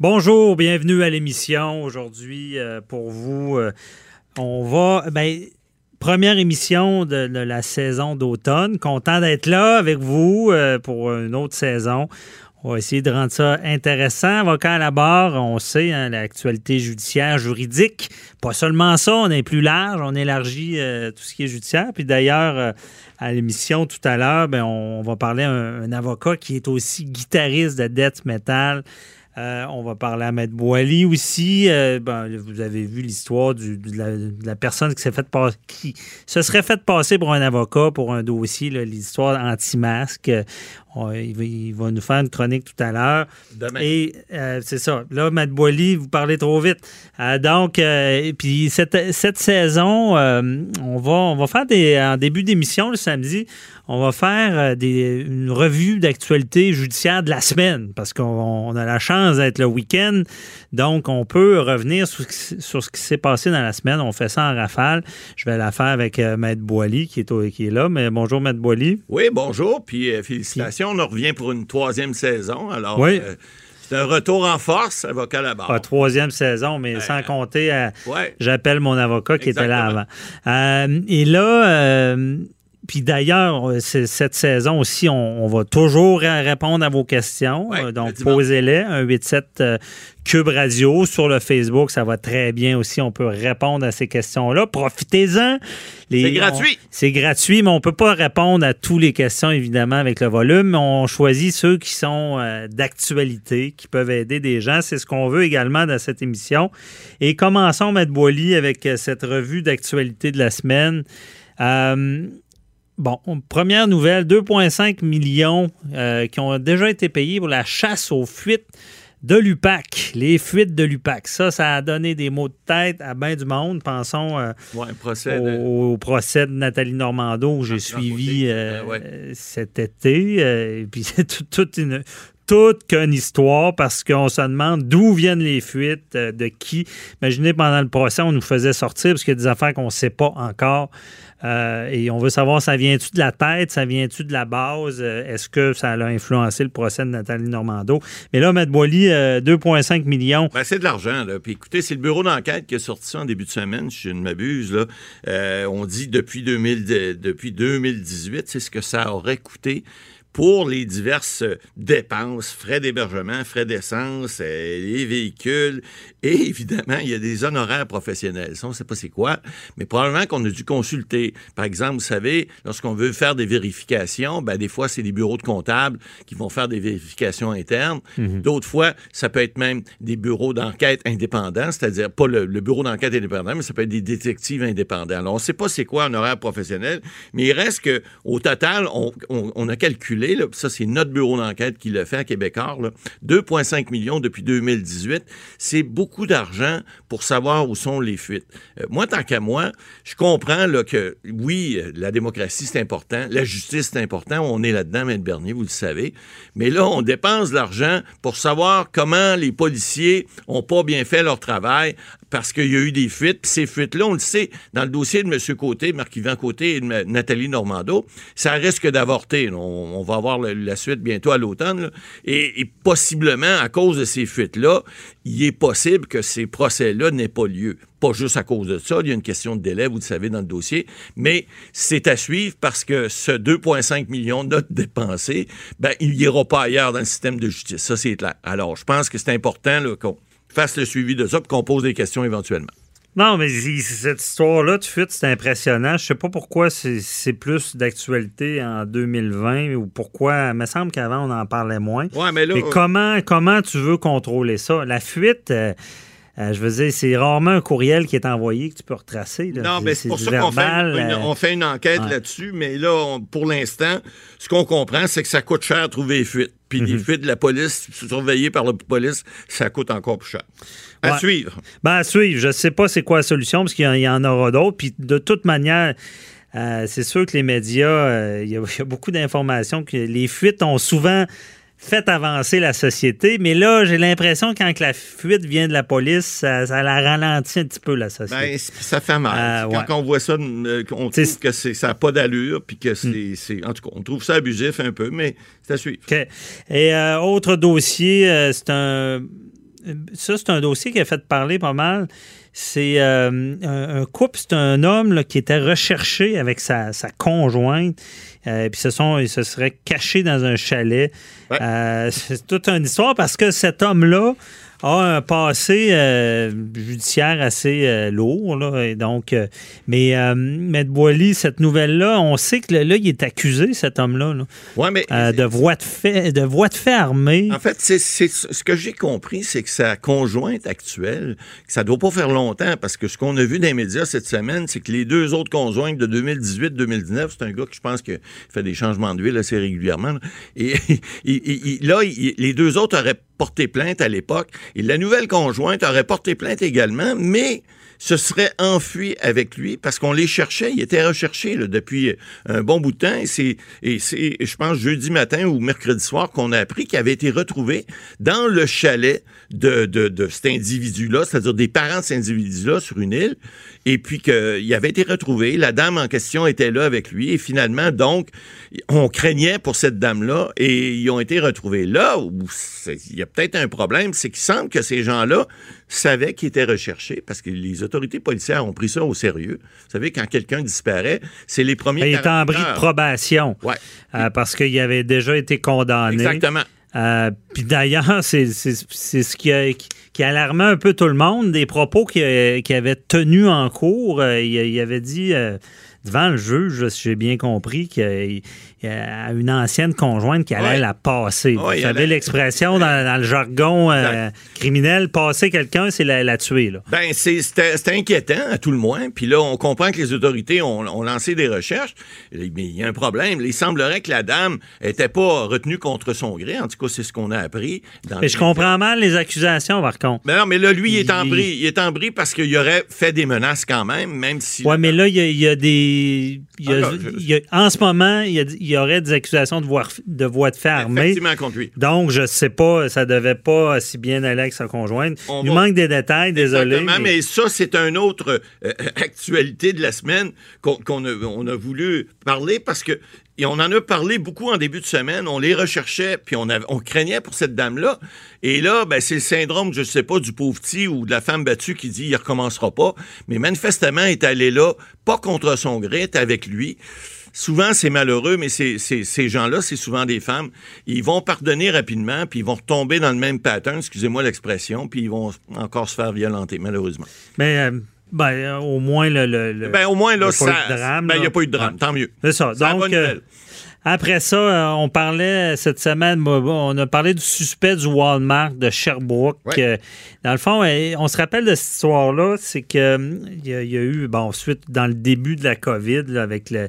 Bonjour, bienvenue à l'émission. Aujourd'hui, euh, pour vous, euh, on va. Ben, première émission de, la saison d'automne. Content d'être là avec vous euh, pour une autre saison. On va essayer de rendre ça intéressant. Avocat à la barre, on sait, hein, l'actualité judiciaire, juridique. Pas seulement ça, on est plus large, on élargit tout ce qui est judiciaire. Puis d'ailleurs, à l'émission tout à l'heure, ben, on, va parler à un, avocat qui est aussi guitariste de death metal. Euh, on va parler à Maître Boily aussi. Euh, ben, vous avez vu l'histoire de, la personne qui s'est fait qui se serait fait passer pour un avocat pour un dossier, l'histoire anti-masque. Il va, nous faire une chronique tout à l'heure. Demain. Et euh, c'est ça. Là, Matt Boily, vous parlez trop vite. donc, puis cette, cette saison, on, va, on va faire des, en début d'émission le samedi, on va faire euh, une revue d'actualité judiciaire de la semaine parce qu'on a la chance d'être le week-end. Donc, on peut revenir sur, ce qui s'est passé dans la semaine. On fait ça en rafale. Je vais la faire avec euh, Maître Boily qui est, qui est là. Mais bonjour, Maître Boily. Oui, bonjour. Puis euh, On revient pour une troisième saison. Alors, oui. C'est un retour en force, avocat la barre. troisième saison, mais sans compter, j'appelle mon avocat qui était là avant. et là, puis d'ailleurs, euh, cette saison aussi, on, va toujours répondre à vos questions. Euh, donc, posez-les. Un 87 euh, Cube Radio sur le Facebook, ça va très bien aussi. On peut répondre à ces questions-là. Profitez-en. C'est gratuit. C'est gratuit, mais on ne peut pas répondre à toutes les questions, évidemment, avec le volume. On choisit ceux qui sont d'actualité, qui peuvent aider des gens. C'est ce qu'on veut également dans cette émission. Et commençons, Maître Boily, avec cette revue d'actualité de la semaine. Bon, première nouvelle, 2,5 millions euh, qui ont déjà été payés pour la chasse aux fuites de l'UPAC, les fuites de l'UPAC. Ça, ça a donné des mots de tête à bien du monde. Pensons euh, au, procès de Nathalie Normando où j'ai suivi euh, cet été. et puis c'est toute une, toute qu'une histoire parce qu'on se demande d'où viennent les fuites, de qui. Imaginez, pendant le procès, on nous faisait sortir parce qu'il y a des affaires qu'on ne sait pas encore. Euh, et on veut savoir, ça vient-tu de la tête, ça vient-tu de la base? Euh, est-ce que ça a influencé le procès de Nathalie Normando? Mais là, M. Boily, 2,5 euh, millions. Ben, c'est de l'argent. Puis écoutez, c'est le bureau d'enquête qui a sorti ça en début de semaine, si je ne m'abuse. on dit depuis, 2000, depuis 2018, c'est ce que ça aurait coûté pour les diverses dépenses, frais d'hébergement, frais d'essence, euh, les véhicules. Et évidemment, il y a des honoraires professionnels. Ça, on ne sait pas c'est quoi, mais probablement qu'on a dû consulter. Par exemple, vous savez, lorsqu'on veut faire des vérifications, ben, des fois, c'est des bureaux de comptables qui vont faire des vérifications internes. Mhm. D'autres fois, ça peut être même des bureaux d'enquête indépendants, c'est-à-dire pas le, bureau d'enquête indépendant, mais ça peut être des détectives indépendants. Alors, on ne sait pas c'est quoi un horaire professionnel, mais il reste qu'au total, on a calculé ça c'est notre bureau d'enquête qui le fait à Québécois, 2,5 millions depuis 2018, c'est beaucoup d'argent pour savoir où sont les fuites. Euh, moi, tant qu'à moi, je comprends là, que oui, la démocratie c'est important, la justice c'est important, on est là-dedans, M. Bernier, vous le savez, mais là, on dépense l'argent pour savoir comment les policiers ont pas bien fait leur travail parce qu'il y a eu des fuites. Puis ces fuites-là, on le sait, dans le dossier de M. Côté, Marc-Yvan Côté et de Nathalie Normando, ça risque d'avorter. On, va avoir la suite bientôt à l'automne. Et, possiblement, à cause de ces fuites-là, il est possible que ces procès-là n'aient pas lieu. Pas juste à cause de ça, il y a une question de délai, vous le savez, dans le dossier, mais c'est à suivre parce que ce 2,5 millions de dépensés, ben, il n'ira pas ailleurs dans le système de justice. Ça, c'est clair. Alors, je pense que c'est important qu'on fasse le suivi de ça et qu'on pose des questions éventuellement. Non, mais cette histoire-là, tu fuite, c'est impressionnant. Je sais pas pourquoi c'est plus d'actualité en 2020 ou pourquoi. Il me semble qu'avant, on en parlait moins. Ouais, mais là. Mais comment, comment tu veux contrôler ça? La fuite. Euh, euh, je veux dire, c'est rarement un courriel qui est envoyé que tu peux retracer. Non, mais c'est pour ça qu'on fait, une, euh, on fait une enquête là-dessus. Mais là, pour l'instant, ce qu'on comprend, c'est que ça coûte cher trouver les fuites. Puis les mhm. fuites de la police, surveillées par la police, ça coûte encore plus cher. À suivre. Ben, à suivre. Je ne sais pas c'est quoi la solution, parce qu'il y, en aura d'autres. Puis de toute manière, euh, c'est sûr que les médias, il y, a beaucoup d'informations que les fuites ont souvent fait avancer la société. Mais là, j'ai l'impression que quand la fuite vient de la police, ça, la ralentit un petit peu, la société. Ben, ça fait mal. Euh, quand on voit ça, euh, on trouve que ça n'a pas d'allure, puis que hmm. c'est, En tout cas, on trouve ça abusif un peu, mais c'est à suivre. Et euh, autre dossier, c'est un ça, c'est un dossier qui a fait parler pas mal. C'est euh, un, couple, c'est un homme qui était recherché avec sa, conjointe. Euh, puis se sont, ils se seraient cachés dans un chalet. c'est toute une histoire parce que cet homme-là a un passé euh, judiciaire assez euh, lourd. Là, et donc, euh, mais Maître Boily, cette nouvelle-là, on sait que là, il est accusé, cet homme-là, ouais, mais, de voie de fait, de voie de fait armée. En fait, c'est, ce que j'ai compris, c'est que sa conjointe actuelle, ça doit pas faire longtemps, parce que ce qu'on a vu dans les médias cette semaine, c'est que les deux autres conjointes de 2018-2019, c'est un gars qui je pense qu'il fait des changements d'huile assez régulièrement. Et, là, les deux autres auraient porté plainte à l'époque. Et la nouvelle conjointe aurait porté plainte également, mais se serait enfui avec lui parce qu'on les cherchait. Il était recherché depuis un bon bout de temps. Et c'est, et c'est je pense, jeudi matin ou mercredi soir qu'on a appris qu'il avait été retrouvé dans le chalet de, de, de cet individu-là, c'est-à-dire des parents de cet individu-là sur une île et puis qu'il avait été retrouvé. La dame en question était là avec lui, et finalement, donc, on craignait pour cette dame-là, et ils ont été retrouvés. Là où il y a peut-être un problème, c'est qu'il semble que ces gens-là savaient qu'ils étaient recherchés, parce que les autorités policières ont pris ça au sérieux. Vous savez, quand quelqu'un disparaît, c'est les premiers... Il est en bris de probation, ouais. Euh, parce qu'il avait déjà été condamné. Exactement. Euh, puis d'ailleurs, c'est ce qui a, qui a alarmé un peu tout le monde, des propos qu'il avait tenus en cours. Euh, il, avait dit euh, devant le juge, si j'ai bien compris, qu'il à une ancienne conjointe qui allait la passer. Vous savez l'expression dans, le jargon euh, criminel, passer quelqu'un, c'est la, tuer. Là. Ben, c'était inquiétant, à tout le moins. Puis là, on comprend que les autorités ont, lancé des recherches. Mais il y a un problème. Il semblerait que la dame n'était pas retenue contre son gré. En tout cas, c'est ce qu'on a appris. mais je comprends mal les accusations, par contre. Mais non, mais là, lui, il, est en bris. Il est en bris parce qu'il aurait fait des menaces quand même, même si... Oui, mais là, il y, a, des... en ce moment, il y a y aurait des accusations de, voie de voie de fait armée. contre lui. Donc, je ne sais pas, ça devait pas si bien aller avec sa conjointe. Il manque des détails, désolé. Mais... mais... ça, c'est une autre euh, actualité de la semaine qu'on a, on a voulu parler parce que et on en a parlé beaucoup en début de semaine. On les recherchait, puis on, on craignait pour cette dame-là. Et là, ben, c'est le syndrome, je ne sais pas, du pauvre petit ou de la femme battue qui dit il recommencera pas. Mais manifestement, il est allé là, pas contre son gré, est avec lui souvent, c'est malheureux, mais ces gens-là, c'est souvent des femmes. Ils vont pardonner rapidement, puis ils vont retomber dans le même pattern, excusez-moi l'expression, puis ils vont encore se faire violenter, malheureusement. Mais euh, ben, au moins, le, ben, au moins, là, ça. Ben, il n'y a pas eu de drame, tant mieux. C'est ça. Donc, euh, après ça, euh, on parlait cette semaine, on a parlé du suspect du Walmart de Sherbrooke. Dans le fond, eh, on se rappelle de cette histoire-là, c'est que il y, a eu, bon, ensuite, dans le début de la COVID, avec le,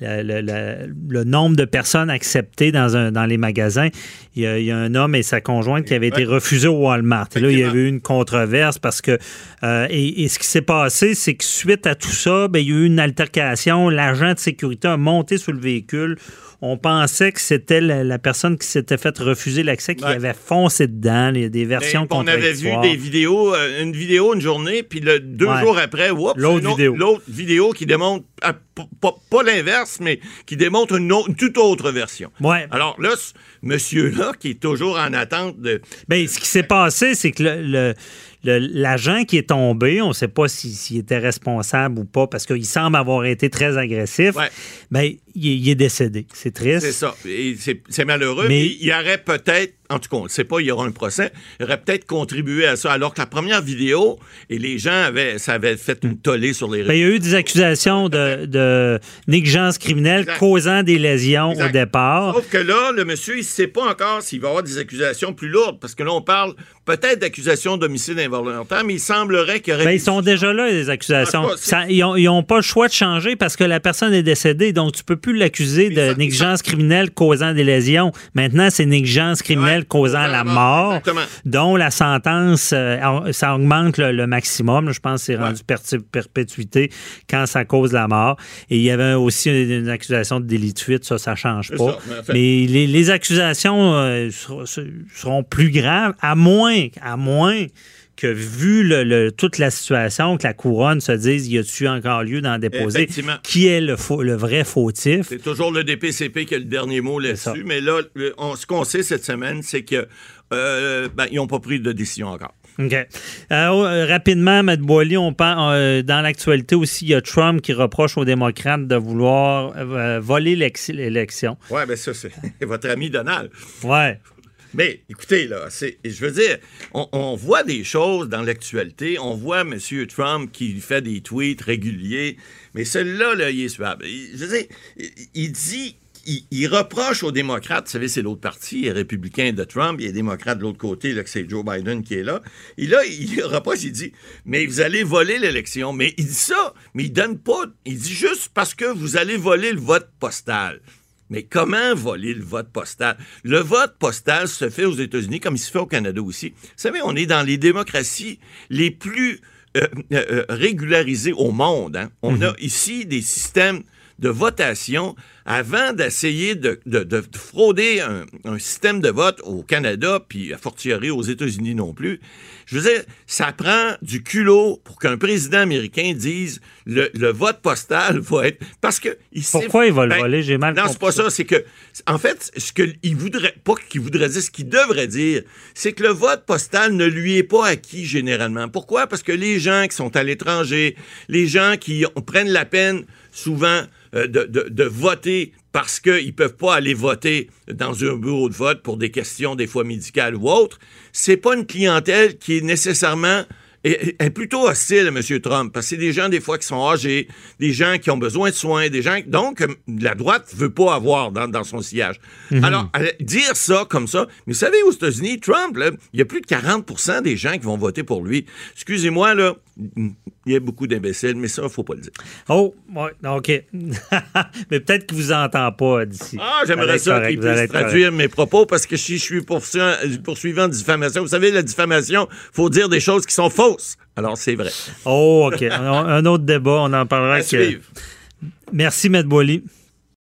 le, nombre de personnes acceptées dans, un, dans les magasins, il y, a, un homme et sa conjointe qui avaient été refusés au Walmart. Et là, il y a eu une controverse parce que, euh, et, ce qui s'est passé, c'est que suite à tout ça, ben, il y a eu une altercation. L'agent de sécurité a monté sur le véhicule on pensait que c'était la, personne qui s'était fait refuser l'accès qui avait foncé dedans. Il y a des versions On avait vu des vidéos, euh, une vidéo une journée, puis le, deux jours après, l'autre vidéo. L'autre vidéo qui démontre ah, pas, l'inverse, mais qui démontre une, toute autre version. Ouais. Alors là, ce monsieur-là, qui est toujours en attente de. Bien, ce qui s'est passé, c'est que le L'agent qui est tombé, on ne sait pas s'il était responsable ou pas parce qu'il semble avoir été très agressif. Mais il, est décédé. C'est triste. C'est ça. C'est malheureux. Mais il y aurait peut-être en tout cas, on ne sait pas, il y aura un procès, il aurait peut-être contribué à ça. Alors que la première vidéo, et les gens avaient, ça avait fait une tollée sur les réseaux. Ben, il y a eu des accusations de, négligence criminelle causant des lésions au départ. Sauf que là, le monsieur, il ne sait pas encore s'il va avoir des accusations plus lourdes, parce que là, on parle peut-être d'accusations d'homicide involontaire, mais il semblerait qu'il y aurait... Ben, ils sont déjà là, les accusations. ils n'ont pas le choix de changer parce que la personne est décédée, donc tu peux plus l'accuser de négligence criminelle causant des lésions. Maintenant, c'est négligence criminelle causant la mort, dont la sentence, euh, ça augmente le, maximum. Je pense que c'est rendu perpétuité quand ça cause la mort. Et il y avait aussi une, accusation de délit de fuite, ça, ça change pas. mais, les, accusations euh, seront, plus graves, à moins, à moins que vu le, toute la situation, que la couronne se dise y a-tu encore lieu d'en déposer Qui est le, le vrai fautif C'est toujours le DPCP qui a le dernier mot là-dessus. Mais là, ce qu'on sait cette semaine, c'est que euh, ben, ils n'ont pas pris de décision encore. OK. Euh, rapidement, M. Boily, on euh, dans l'actualité aussi, il y a Trump qui reproche aux démocrates de vouloir voler l'élection. Oui, bien ça, c'est votre ami Donald. Ouais. Mais écoutez, là, je veux dire, on, voit des choses dans l'actualité. On voit M. Trump qui fait des tweets réguliers, mais celui-là, là, il est suave. Je veux dire, il dit il, reproche aux démocrates, vous savez, c'est l'autre parti, les républicains de Trump, il les démocrates de l'autre côté, là, que c'est Joe Biden qui est là. Et là, il reproche, il dit, mais vous allez voler l'élection. Mais il dit ça, mais il donne pas, il dit juste parce que vous allez voler le vote postal. Mais comment voler le vote postal? Le vote postal se fait aux États-Unis comme il se fait au Canada aussi. Vous savez, on est dans les démocraties les plus euh, euh, euh, régularisées au monde. Hein. On mhm. a ici des systèmes de votation avant d'essayer de, frauder un, système de vote au Canada, puis à fortiori aux États-Unis non plus. Je veux dire, ça prend du culot pour qu'un président américain dise le, vote postal va être. Parce que. Il Pourquoi il va le ben, voler? J'ai mal Non, c'est pas ça. C'est que, en fait, ce qu'il voudrait, pas qu'il voudrait dire, ce qu'il devrait dire, c'est que le vote postal ne lui est pas acquis généralement. Pourquoi? Parce que les gens qui sont à l'étranger, les gens qui prennent la peine souvent euh, de, voter parce qu'ils ne peuvent pas aller voter dans un bureau de vote pour des questions des fois médicales ou autres, c'est pas une clientèle qui est nécessairement est, plutôt hostile à M. Trump, parce que c'est des gens, des fois, qui sont âgés, des gens qui ont besoin de soins, des gens... Donc, la droite veut pas avoir dans, son sillage. Mhm. Alors, dire ça comme ça... Mais vous savez, aux États-Unis, Trump, il y a plus de 40 des gens qui vont voter pour lui. Excusez-moi, là, il y a beaucoup d'imbéciles, mais ça, il ne faut pas le dire. Oh, ouais, OK. mais peut-être qu'il ne vous entend pas d'ici. Ah, j'aimerais ça qu'il puisse traduire mes propos parce que si je suis poursuivant de diffamation, vous savez, la diffamation, il faut dire des choses qui sont fausses. Alors, c'est vrai. Oh, OK. Un autre débat, on en parlera. À que... Merci, M. Boily.